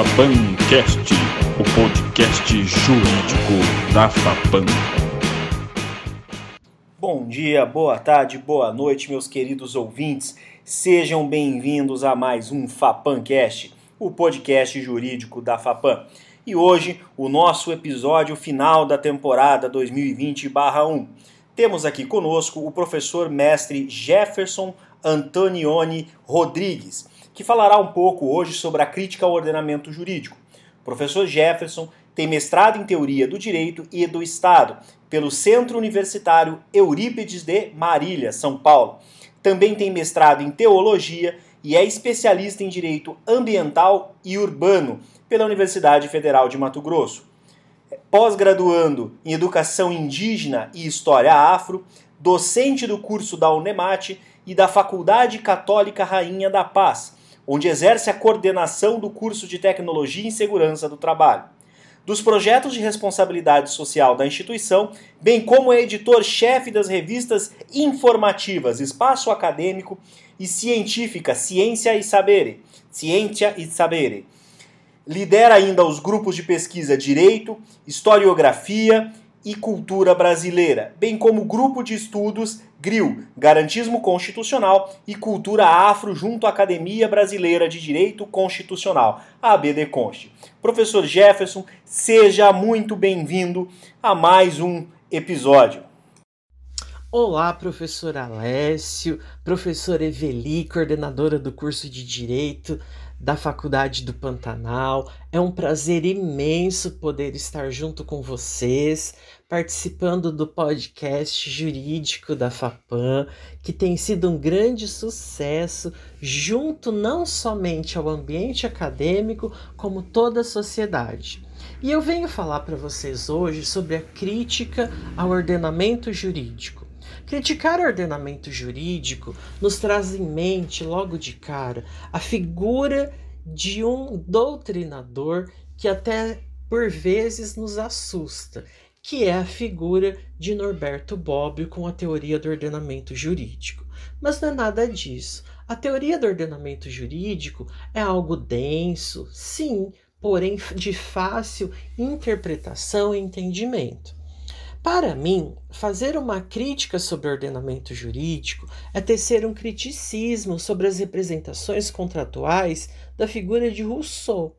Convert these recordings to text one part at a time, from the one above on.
FAPAMcast, o podcast jurídico da FAPAM. Bom dia, boa tarde, boa noite, meus queridos ouvintes. Sejam bem-vindos a mais um FAPAMcast, o podcast jurídico da FAPAM. E hoje, o nosso episódio final da temporada 2020-1. Temos aqui conosco o professor mestre Jefferson Antonioni Rodrigues, que falará um pouco hoje sobre a crítica ao ordenamento jurídico. O professor Jefferson tem mestrado em Teoria do Direito e do Estado pelo Centro Universitário Eurípides de Marília, São Paulo. Também tem mestrado em Teologia e é especialista em Direito Ambiental e Urbano pela Universidade Federal de Mato Grosso. Pós-graduando em Educação Indígena e História Afro, docente do curso da Unemate e da Faculdade Católica Rainha da Paz, onde exerce a coordenação do curso de Tecnologia e Segurança do Trabalho. Dos projetos de responsabilidade social da instituição, bem como é editor-chefe das revistas informativas Espaço Acadêmico e Científica Ciência e Sabere, Ciência e Sabere. Lidera ainda os grupos de pesquisa Direito, Historiografia e Cultura Brasileira, bem como o grupo de estudos GRIL, Garantismo Constitucional e Cultura Afro junto à Academia Brasileira de Direito Constitucional, a ABDConst. Professor Jefferson, seja muito bem-vindo a mais um episódio. Olá, professor Alessio, professor Eveli, coordenadora do curso de Direito da Faculdade do Pantanal. É um prazer imenso poder estar junto com vocês, participando do podcast jurídico da FAPAM, que tem sido um grande sucesso, junto não somente ao ambiente acadêmico, como toda a sociedade. E eu venho falar para vocês hoje sobre a crítica ao ordenamento jurídico. Criticar o ordenamento jurídico nos traz em mente, logo de cara, a figura de um doutrinador que até por vezes nos assusta, que é a figura de Norberto Bobbio com a teoria do ordenamento jurídico. Mas não é nada disso. A teoria do ordenamento jurídico é algo denso, sim, porém de fácil interpretação e entendimento. Para mim, fazer uma crítica sobre o ordenamento jurídico é tecer um criticismo sobre as representações contratuais da figura de Rousseau,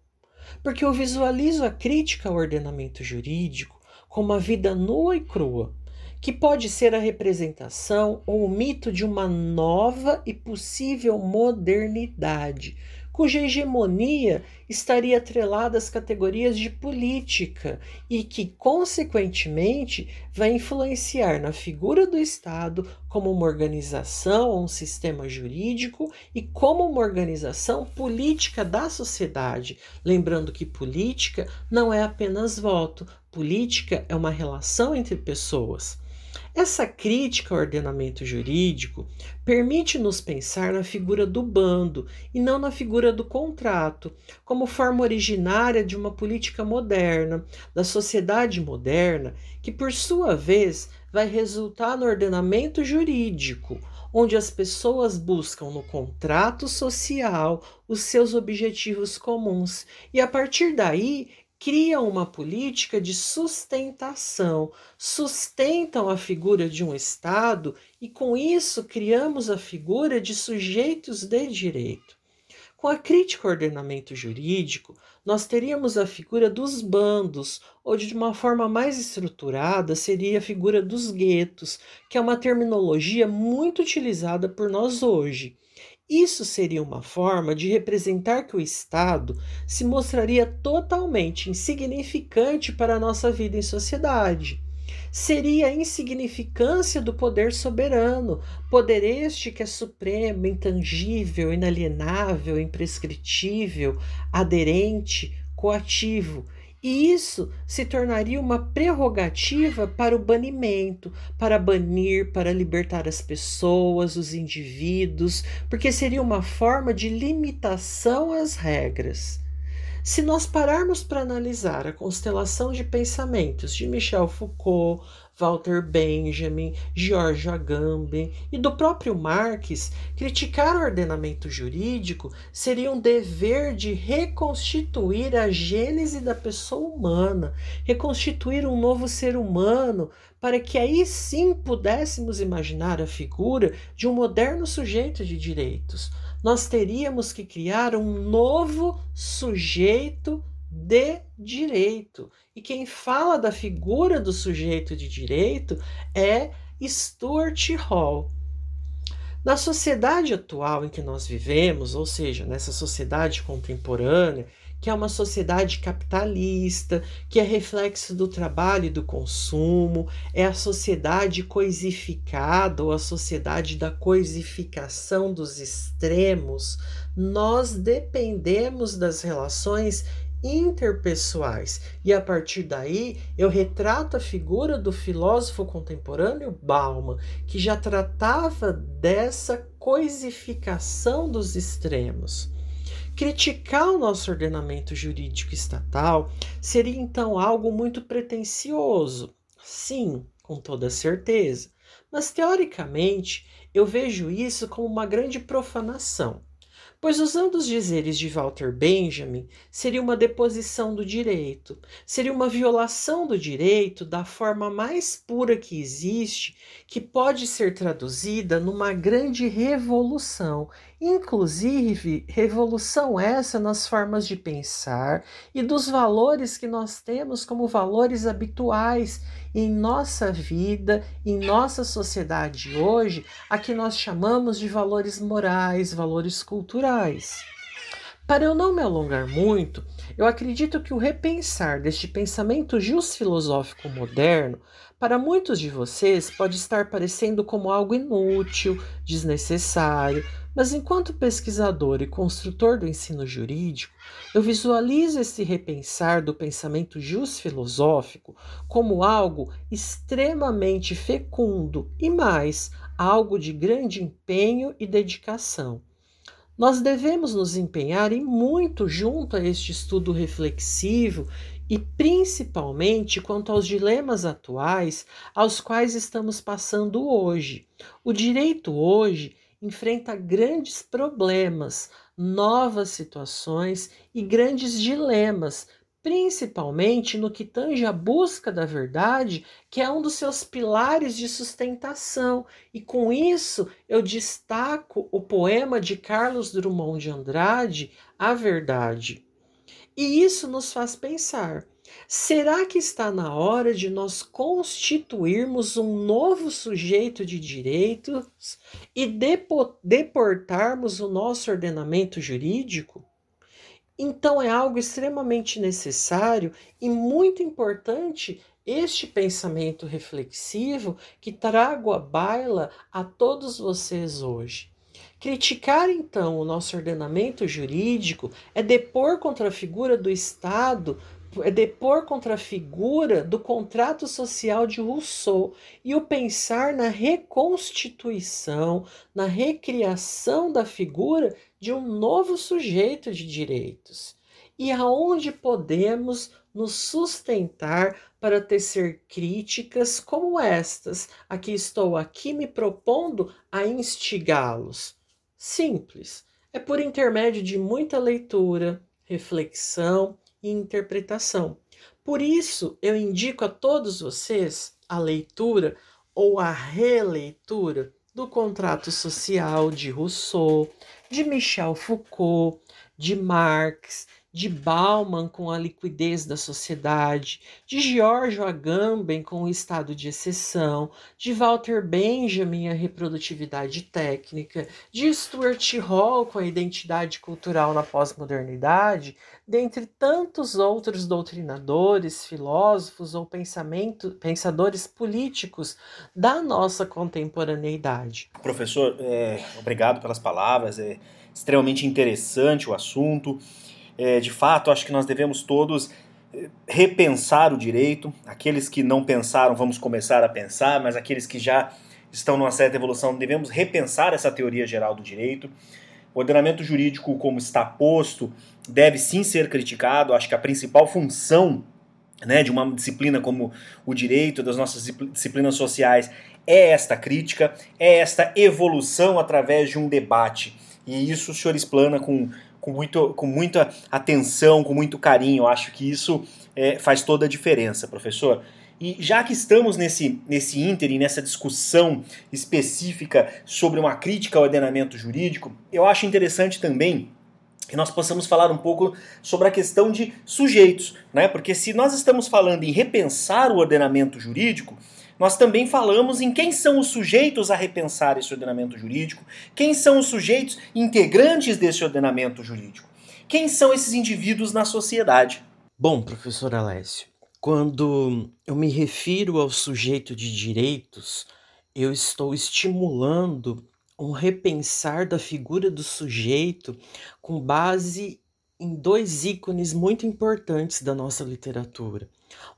porque eu visualizo a crítica ao ordenamento jurídico como a vida nua e crua, que pode ser a representação ou o mito de uma nova e possível modernidade, cuja hegemonia estaria atrelada às categorias de política e que, consequentemente, vai influenciar na figura do Estado como uma organização ou um sistema jurídico e como uma organização política da sociedade. Lembrando que política não é apenas voto, política é uma relação entre pessoas. Essa crítica ao ordenamento jurídico permite-nos pensar na figura do bando e não na figura do contrato, como forma originária de uma política moderna, da sociedade moderna, que por sua vez vai resultar no ordenamento jurídico, onde as pessoas buscam no contrato social os seus objetivos comuns. E a partir daí criam uma política de sustentação, sustentam a figura de um Estado e, com isso, criamos a figura de sujeitos de direito. Com a crítica ao ordenamento jurídico, nós teríamos a figura dos bandos, ou de uma forma mais estruturada seria a figura dos guetos, que é uma terminologia muito utilizada por nós hoje. Isso seria uma forma de representar que o Estado se mostraria totalmente insignificante para a nossa vida em sociedade. Seria a insignificância do poder soberano, poder este que é supremo, intangível, inalienável, imprescritível, aderente, coativo e isso se tornaria uma prerrogativa para o banimento, para banir, para libertar as pessoas, os indivíduos, porque seria uma forma de limitação às regras. Se nós pararmos para analisar a constelação de pensamentos de Michel Foucault, Walter Benjamin, George Agamben e do próprio Marx, criticar o ordenamento jurídico seria um dever de reconstituir a gênese da pessoa humana, reconstituir um novo ser humano, para que aí sim pudéssemos imaginar a figura de um moderno sujeito de direitos. Nós teríamos que criar um novo sujeito de direito. E quem fala da figura do sujeito de direito é Stuart Hall. Na sociedade atual em que nós vivemos, ou seja, nessa sociedade contemporânea, que é uma sociedade capitalista, que é reflexo do trabalho e do consumo, é a sociedade coisificada ou a sociedade da coisificação dos extremos, nós dependemos das relações interpessoais. E a partir daí, eu retrato a figura do filósofo contemporâneo Bauman, que já tratava dessa coisificação dos extremos. Criticar o nosso ordenamento jurídico estatal seria então algo muito pretensioso. Sim, com toda certeza. Mas teoricamente, eu vejo isso como uma grande profanação. Pois, usando os dizeres de Walter Benjamin, seria uma deposição do direito, seria uma violação do direito da forma mais pura que existe, que pode ser traduzida numa grande revolução, inclusive revolução essa nas formas de pensar e dos valores que nós temos como valores habituais em nossa vida, em nossa sociedade hoje, a que nós chamamos de valores morais, valores culturais. Para eu não me alongar muito, eu acredito que o repensar deste pensamento filosófico moderno, para muitos de vocês pode estar parecendo como algo inútil, desnecessário, mas enquanto pesquisador e construtor do ensino jurídico, eu visualizo esse repensar do pensamento filosófico como algo extremamente fecundo e mais, algo de grande empenho e dedicação. Nós devemos nos empenhar e muito junto a este estudo reflexivo e principalmente quanto aos dilemas atuais aos quais estamos passando hoje. O direito hoje enfrenta grandes problemas, novas situações e grandes dilemas, principalmente no que tange a busca da verdade, que é um dos seus pilares de sustentação. E com isso eu destaco o poema de Carlos Drummond de Andrade, A Verdade. E isso nos faz pensar Será que está na hora de nós constituirmos um novo sujeito de direitos e deportarmos o nosso ordenamento jurídico? Então é algo extremamente necessário e muito importante este pensamento reflexivo que trago à baila a todos vocês hoje. Criticar então o nosso ordenamento jurídico é depor contra a figura do Estado é depor contra a figura do contrato social de Rousseau e o pensar na reconstituição, na recriação da figura de um novo sujeito de direitos. E aonde podemos nos sustentar para tecer críticas como estas, a que estou aqui me propondo a instigá-los? Simples. É por intermédio de muita leitura, reflexão e interpretação. Por isso, eu indico a todos vocês a leitura ou a releitura do contrato social de Rousseau, de Michel Foucault, de Marx, de Bauman com a liquidez da sociedade, de Giorgio Agamben com o estado de exceção, de Walter Benjamin a reprodutividade técnica, de Stuart Hall com a identidade cultural na pós-modernidade, dentre tantos outros doutrinadores, filósofos ou pensadores políticos da nossa contemporaneidade. Professor, é, obrigado pelas palavras, é extremamente interessante o assunto. É, de fato, acho que nós devemos todos é, repensar o direito. Aqueles que não pensaram, vamos começar a pensar, mas aqueles que já estão numa certa evolução, devemos repensar essa teoria geral do direito. O ordenamento jurídico, como está posto, deve sim ser criticado. Acho que a principal função né, de uma disciplina como o direito, das nossas disciplinas sociais, é esta crítica, é esta evolução através de um debate. E isso o senhor explana com, com, muito, com muita atenção, com muito carinho. Acho que isso é, faz toda a diferença, professor. E já que estamos nesse, nesse ínterim, nessa discussão específica sobre uma crítica ao ordenamento jurídico, eu acho interessante também que nós possamos falar um pouco sobre a questão de sujeitos, né? Porque se nós estamos falando em repensar o ordenamento jurídico, nós também falamos em quem são os sujeitos a repensar esse ordenamento jurídico, quem são os sujeitos integrantes desse ordenamento jurídico, quem são esses indivíduos na sociedade. Bom, professor Alessio, quando eu me refiro ao sujeito de direitos, eu estou estimulando um repensar da figura do sujeito com base em dois ícones muito importantes da nossa literatura.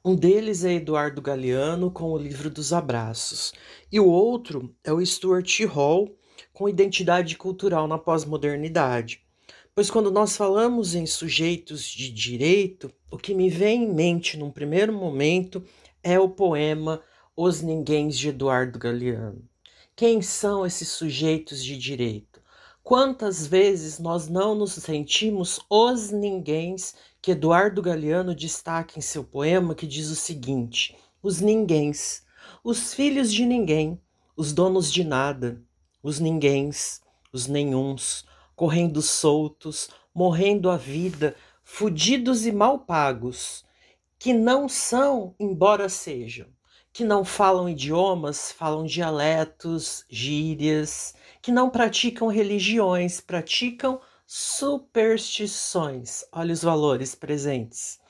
Um deles é Eduardo Galeano com o livro dos Abraços, e o outro é o Stuart Hall com Identidade Cultural na Pós-Modernidade. Pois quando nós falamos em sujeitos de direito, o que me vem em mente num primeiro momento é o poema Os Ninguéms de Eduardo Galeano. Quem são esses sujeitos de direito? Quantas vezes nós não nos sentimos os ninguéms que Eduardo Galeano destaca em seu poema, que diz o seguinte: os ninguéms, os filhos de ninguém, os donos de nada, os ninguéms, os nenhuns, correndo soltos, morrendo a vida, fudidos e mal pagos, que não são, embora sejam, que não falam idiomas, falam dialetos, gírias, que não praticam religiões, praticam superstições. Olha os valores presentes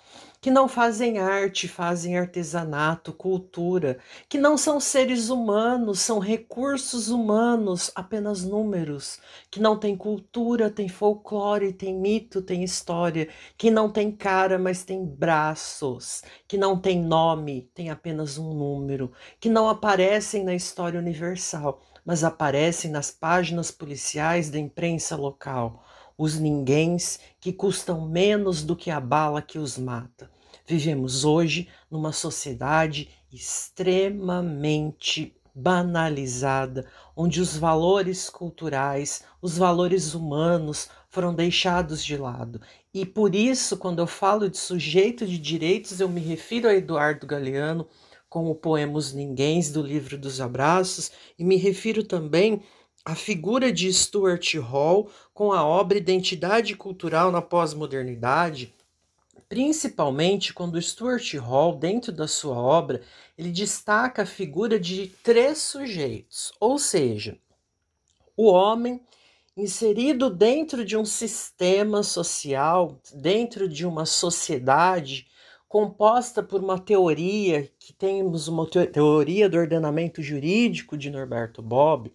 que não fazem arte, fazem artesanato, cultura, que não são seres humanos, são recursos humanos, apenas números, que não tem cultura, tem folclore, tem mito, tem história, que não tem cara, mas tem braços, que não tem nome, tem apenas um número, que não aparecem na história universal, mas aparecem nas páginas policiais da imprensa local os ninguéms que custam menos do que a bala que os mata. Vivemos hoje numa sociedade extremamente banalizada, onde os valores culturais, os valores humanos foram deixados de lado. E por isso, quando eu falo de sujeito de direitos, eu me refiro a Eduardo Galeano com o poema Os Ninguéms do livro dos Abraços e me refiro também à figura de Stuart Hall com a obra Identidade Cultural na Pós-Modernidade, principalmente quando Stuart Hall, dentro da sua obra, ele destaca a figura de três sujeitos, ou seja, o homem inserido dentro de um sistema social, dentro de uma sociedade composta por uma teoria, que temos uma teoria do ordenamento jurídico de Norberto Bobbio.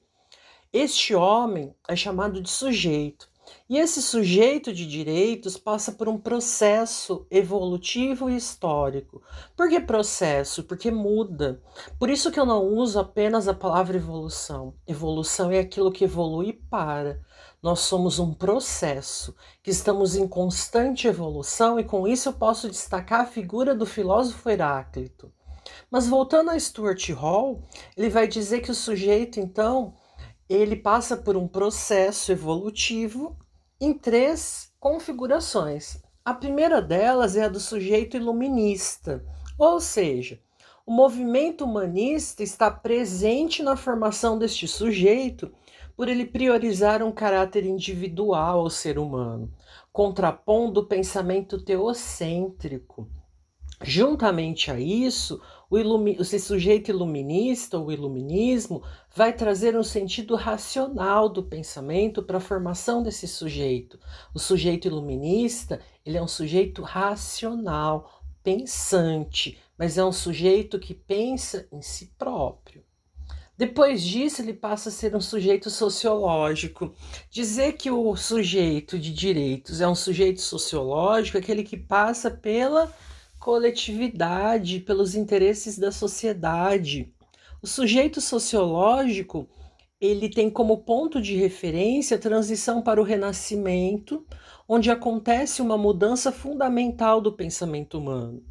Este homem é chamado de sujeito. E esse sujeito de direitos passa por um processo evolutivo e histórico. Por que processo? Porque muda. Por isso que eu não uso apenas a palavra evolução. Evolução é aquilo que evolui para. Nós somos um processo, que estamos em constante evolução, e com isso eu posso destacar a figura do filósofo Heráclito. Mas voltando a Stuart Hall, ele vai dizer que o sujeito, então, ele passa por um processo evolutivo em três configurações. A primeira delas é a do sujeito iluminista, ou seja, o movimento humanista está presente na formação deste sujeito por ele priorizar um caráter individual ao ser humano, contrapondo o pensamento teocêntrico. Juntamente a isso, o esse sujeito iluminista, o iluminismo, vai trazer um sentido racional do pensamento para a formação desse sujeito. O sujeito iluminista, ele é um sujeito racional, pensante, mas é um sujeito que pensa em si próprio. Depois disso, ele passa a ser um sujeito sociológico. Dizer que o sujeito de direitos é um sujeito sociológico é aquele que passa pela coletividade, pelos interesses da sociedade. O sujeito sociológico, ele tem como ponto de referência a transição para o renascimento, onde acontece uma mudança fundamental do pensamento humano.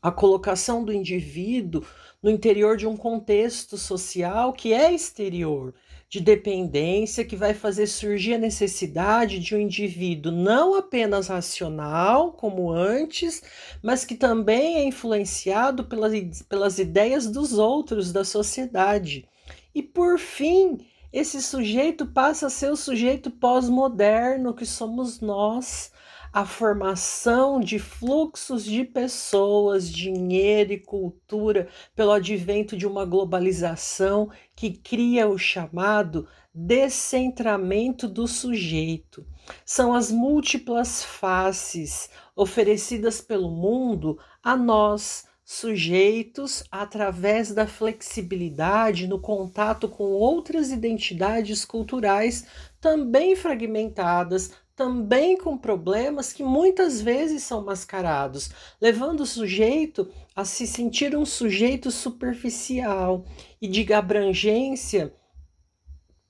A colocação do indivíduo no interior de um contexto social que é exterior, de dependência, que vai fazer surgir a necessidade de um indivíduo não apenas racional, como antes, mas que também é influenciado pelas, pelas ideias dos outros, da sociedade. E por fim, esse sujeito passa a ser o sujeito pós-moderno que somos nós, a formação de fluxos de pessoas, dinheiro e cultura pelo advento de uma globalização que cria o chamado descentramento do sujeito. São as múltiplas faces oferecidas pelo mundo a nós sujeitos através da flexibilidade no contato com outras identidades culturais também fragmentadas, também com problemas que muitas vezes são mascarados, levando o sujeito a se sentir um sujeito superficial e de abrangência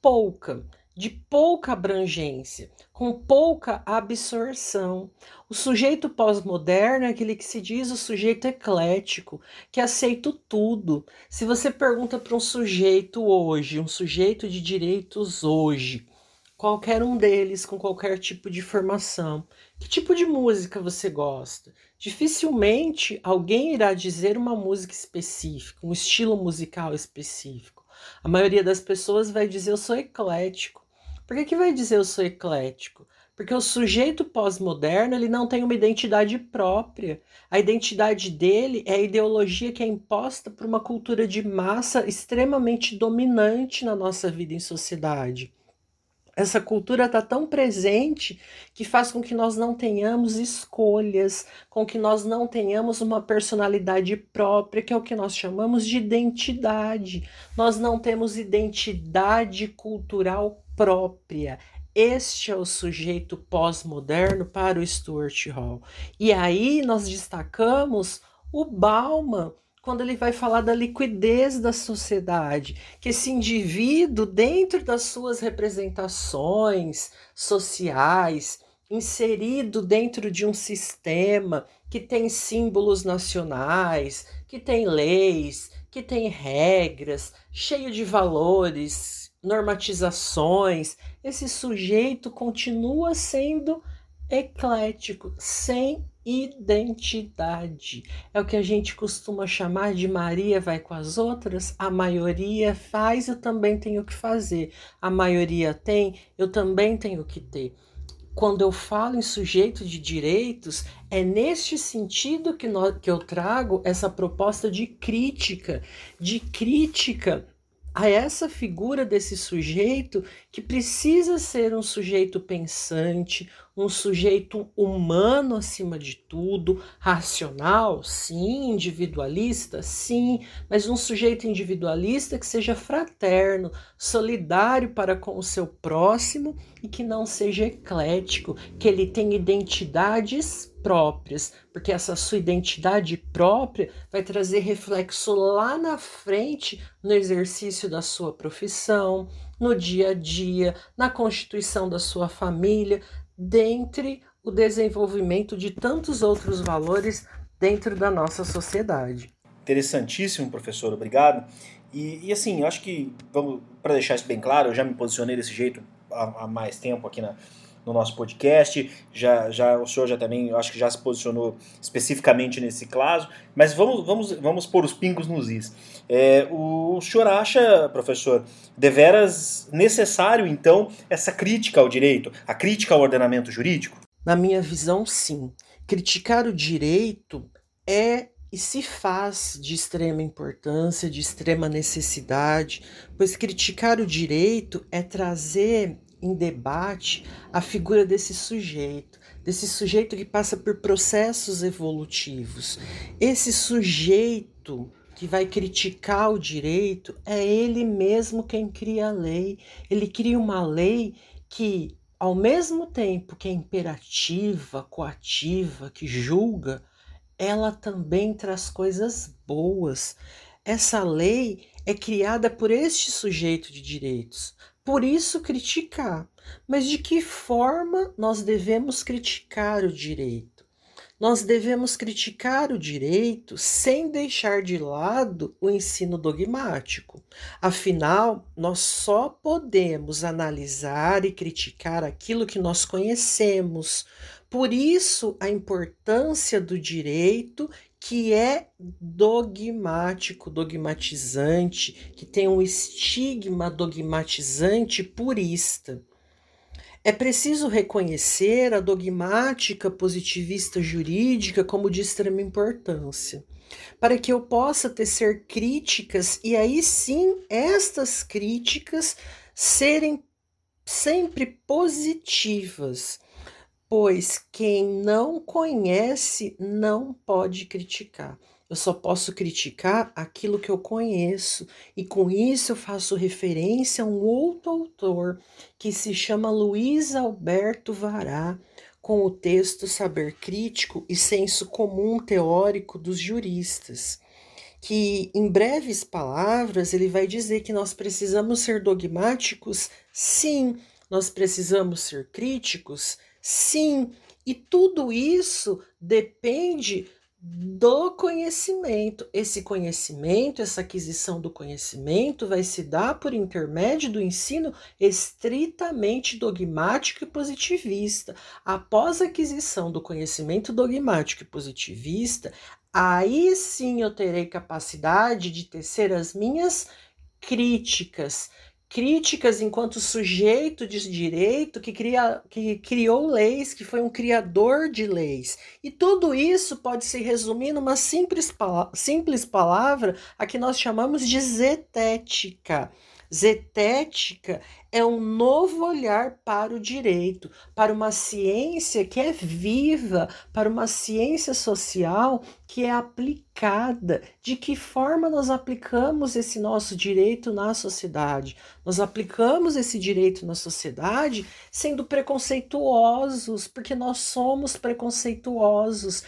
pouca de pouca abrangência, com pouca absorção. O sujeito pós-moderno é aquele que se diz o sujeito eclético, que aceita tudo. Se você pergunta para um sujeito hoje, um sujeito de direitos hoje, qualquer um deles com qualquer tipo de formação, que tipo de música você gosta? Dificilmente alguém irá dizer uma música específica, um estilo musical específico. A maioria das pessoas vai dizer eu sou eclético. Por que, que vai dizer eu sou eclético? Porque o sujeito pós-moderno ele não tem uma identidade própria. A identidade dele é a ideologia que é imposta por uma cultura de massa extremamente dominante na nossa vida em sociedade. Essa cultura está tão presente que faz com que nós não tenhamos escolhas, com que nós não tenhamos uma personalidade própria, que é o que nós chamamos de identidade. Nós não temos identidade cultural própria. Este é o sujeito pós-moderno para o Stuart Hall. E aí nós destacamos o Bauman, quando ele vai falar da liquidez da sociedade, que esse indivíduo, dentro das suas representações sociais, inserido dentro de um sistema que tem símbolos nacionais, que tem leis, que tem regras, cheio de valores, normatizações, esse sujeito continua sendo eclético, sem identidade. É o que a gente costuma chamar de Maria vai com as outras, a maioria faz, eu também tenho que fazer. A maioria tem, eu também tenho que ter. Quando eu falo em sujeito de direitos, é neste sentido que, nós, que eu trago essa proposta de crítica, de crítica a essa figura desse sujeito que precisa ser um sujeito pensante, um sujeito humano acima de tudo, racional, sim, individualista, sim, mas um sujeito individualista que seja fraterno, solidário para com o seu próximo e que não seja eclético, que ele tenha identidades próprias, porque essa sua identidade própria vai trazer reflexo lá na frente no exercício da sua profissão, no dia a dia, na constituição da sua família, dentre o desenvolvimento de tantos outros valores dentro da nossa sociedade. Interessantíssimo, professor, obrigado. E, e assim, acho que, para deixar isso bem claro, eu já me posicionei desse jeito há, há mais tempo aqui na, no nosso podcast. Já, já o senhor já também, acho que já se posicionou especificamente nesse caso. Mas vamos, vamos, vamos pôr os pingos nos is. É, o senhor acha, professor, deveras necessário então essa crítica ao direito, a crítica ao ordenamento jurídico? Na minha visão, sim. Criticar o direito é e se faz de extrema importância, de extrema necessidade, pois criticar o direito é trazer em debate a figura desse sujeito, desse sujeito que passa por processos evolutivos. Esse sujeito que vai criticar o direito é ele mesmo quem cria a lei. Ele cria uma lei que, ao mesmo tempo que é imperativa, coativa, que julga, ela também traz coisas boas Essa lei é criada por este sujeito de direitos. Por isso criticar. Mas de que forma nós devemos criticar o direito? Nós devemos criticar o direito sem deixar de lado o ensino dogmático. Afinal, nós só podemos analisar e criticar aquilo que nós conhecemos. Por isso, a importância do direito que é dogmático, dogmatizante, que tem um estigma dogmatizante purista. É preciso reconhecer a dogmática positivista jurídica como de extrema importância, para que eu possa tecer críticas e aí sim estas críticas serem sempre positivas, pois quem não conhece não pode criticar. Eu só posso criticar aquilo que eu conheço, e com isso eu faço referência a um outro autor que se chama Luiz Alberto Vará, com o texto Saber Crítico e Senso Comum Teórico dos Juristas. Que, em breves palavras, ele vai dizer que nós precisamos ser dogmáticos, sim, nós precisamos ser críticos, sim, e tudo isso depende do conhecimento. Esse conhecimento, essa aquisição do conhecimento vai se dar por intermédio do ensino estritamente dogmático e positivista. Após a aquisição do conhecimento dogmático e positivista, aí sim eu terei capacidade de tecer as minhas críticas críticas enquanto sujeito de direito que, cria, que criou leis, que foi um criador de leis. E tudo isso pode se resumir numa simples, simples palavra a que nós chamamos de zetética. Zetética é um novo olhar para o direito, para uma ciência que é viva, para uma ciência social que é aplicada. De que forma nós aplicamos esse nosso direito na sociedade? Nós aplicamos esse direito na sociedade sendo preconceituosos, porque nós somos preconceituosos.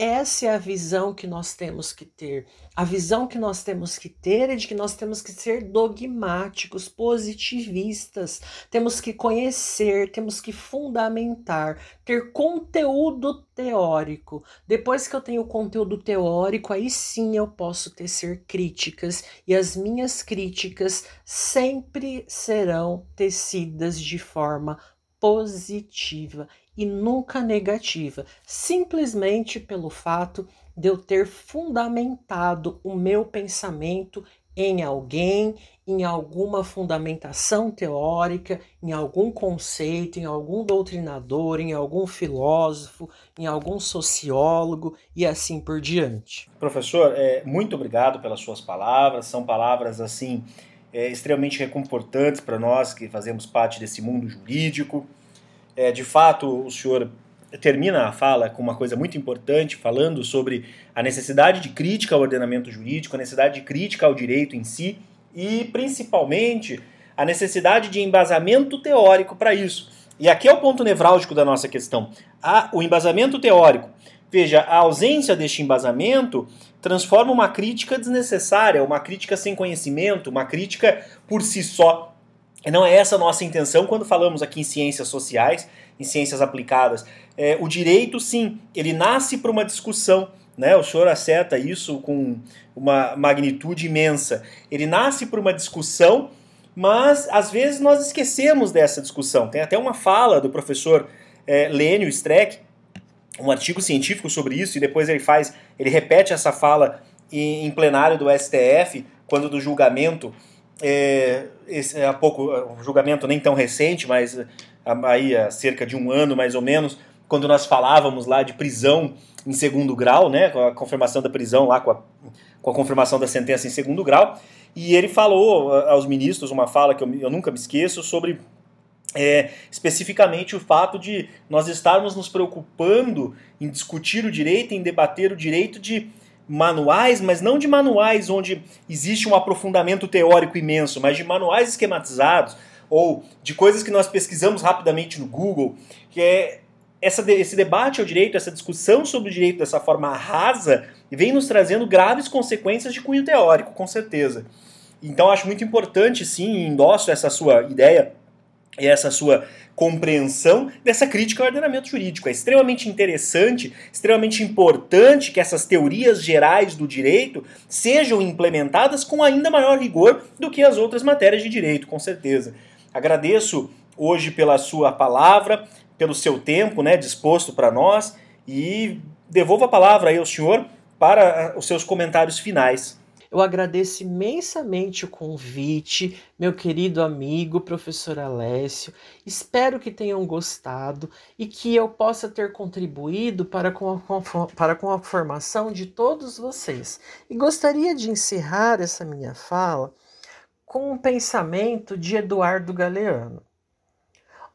Essa é a visão que nós temos que ter. A visão que nós temos que ter é de que nós temos que ser dogmáticos, positivistas, temos que conhecer, temos que fundamentar, ter conteúdo teórico. Depois que eu tenho conteúdo teórico, aí sim eu posso tecer críticas, e as minhas críticas sempre serão tecidas de forma positiva e nunca negativa, simplesmente pelo fato de eu ter fundamentado o meu pensamento em alguém, em alguma fundamentação teórica, em algum conceito, em algum doutrinador, em algum filósofo, em algum sociólogo e assim por diante. Professor, é, muito obrigado pelas suas palavras. São palavras assim é, extremamente reconfortantes para nós que fazemos parte desse mundo jurídico. É, de fato, o senhor termina a fala com uma coisa muito importante, falando sobre a necessidade de crítica ao ordenamento jurídico, a necessidade de crítica ao direito em si e, principalmente, a necessidade de embasamento teórico para isso. E aqui é o ponto nevrálgico da nossa questão. A, o embasamento teórico. Veja, a ausência deste embasamento transforma uma crítica desnecessária, uma crítica sem conhecimento, uma crítica por si só não é essa a nossa intenção quando falamos aqui em ciências sociais, em ciências aplicadas. É, o direito, sim, ele nasce para uma discussão. Né? O senhor acerta isso com uma magnitude imensa. Ele nasce para uma discussão, mas às vezes nós esquecemos dessa discussão. Tem até uma fala do professor é, Lênio Streck, um artigo científico sobre isso, e depois ele faz, ele repete essa fala em, em plenário do STF, quando do julgamento é, esse, há pouco, um julgamento nem tão recente, mas aí há cerca de um ano mais ou menos, quando nós falávamos lá de prisão em segundo grau, né, com a confirmação da prisão lá, com a, com a confirmação da sentença em segundo grau, e ele falou aos ministros uma fala que eu, eu nunca me esqueço sobre é, especificamente o fato de nós estarmos nos preocupando em discutir o direito, em debater o direito de manuais, mas não de manuais onde existe um aprofundamento teórico imenso, mas de manuais esquematizados ou de coisas que nós pesquisamos rapidamente no Google, que é essa, esse debate ao direito, essa discussão sobre o direito dessa forma rasa, vem nos trazendo graves consequências de cunho teórico, com certeza. Então acho muito importante, sim, endosso essa sua ideia e essa sua compreensão dessa crítica ao ordenamento jurídico. É extremamente interessante, extremamente importante que essas teorias gerais do direito sejam implementadas com ainda maior rigor do que as outras matérias de direito, com certeza. Agradeço hoje pela sua palavra, pelo seu tempo né, disposto para nós e devolvo a palavra aí ao senhor para os seus comentários finais. Eu agradeço imensamente o convite, meu querido amigo professor Alessio. Espero que tenham gostado e que eu possa ter contribuído para com, a, para com a formação de todos vocês. E gostaria de encerrar essa minha fala com um pensamento de Eduardo Galeano.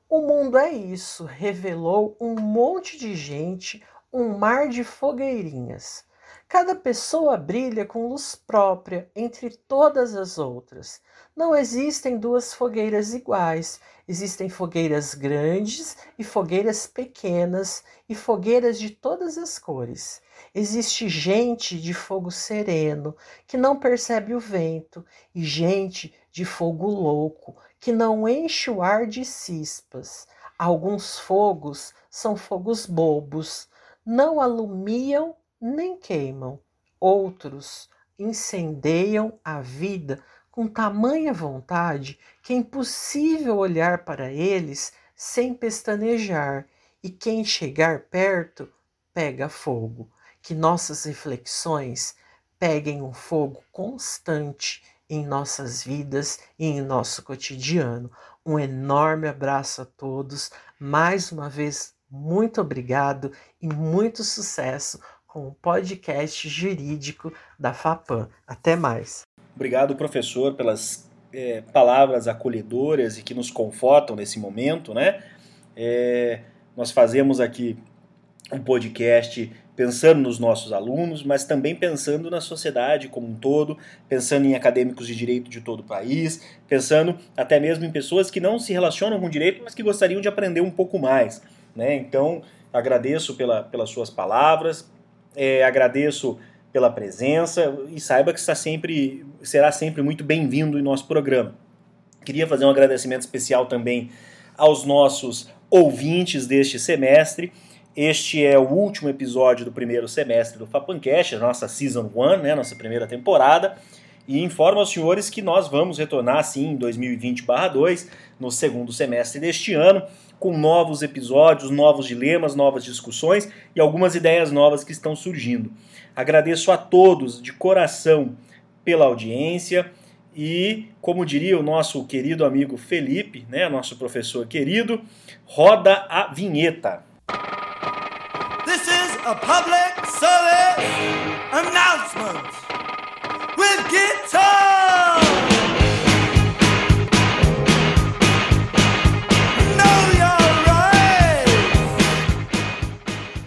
O mundo é isso, revelou um monte de gente, um mar de fogueirinhas. Cada pessoa brilha com luz própria entre todas as outras. Não existem duas fogueiras iguais. Existem fogueiras grandes e fogueiras pequenas e fogueiras de todas as cores. Existe gente de fogo sereno que não percebe o vento e gente de fogo louco que não enche o ar de cispas. Alguns fogos são fogos bobos, não alumiam nem queimam. Outros incendeiam a vida com tamanha vontade que é impossível olhar para eles sem pestanejar, e quem chegar perto pega fogo. Que nossas reflexões peguem um fogo constante em nossas vidas e em nosso cotidiano. Um enorme abraço a todos. Mais uma vez, muito obrigado e muito sucesso com o podcast jurídico da FAPAM. Até mais. Obrigado, professor, pelas é, palavras acolhedoras e que nos confortam nesse momento, né? É, nós fazemos aqui um podcast pensando nos nossos alunos, mas também pensando na sociedade como um todo, pensando em acadêmicos de direito de todo o país, pensando até mesmo em pessoas que não se relacionam com direito, mas que gostariam de aprender um pouco mais. Né? Então, agradeço pela, pelas suas palavras, é, agradeço pela presença e saiba que está sempre, será sempre muito bem-vindo em nosso programa. Queria fazer um agradecimento especial também aos nossos ouvintes deste semestre. Este é o último episódio do primeiro semestre do Fapancast, a nossa Season 1, né, nossa primeira temporada. E informo aos senhores que nós vamos retornar, sim, em 2020-2, no segundo semestre deste ano, com novos episódios, novos dilemas, novas discussões e algumas ideias novas que estão surgindo. Agradeço a todos de coração pela audiência e, como diria o nosso querido amigo Felipe, né, nosso professor querido, roda a vinheta. This is a public service announcement with guitar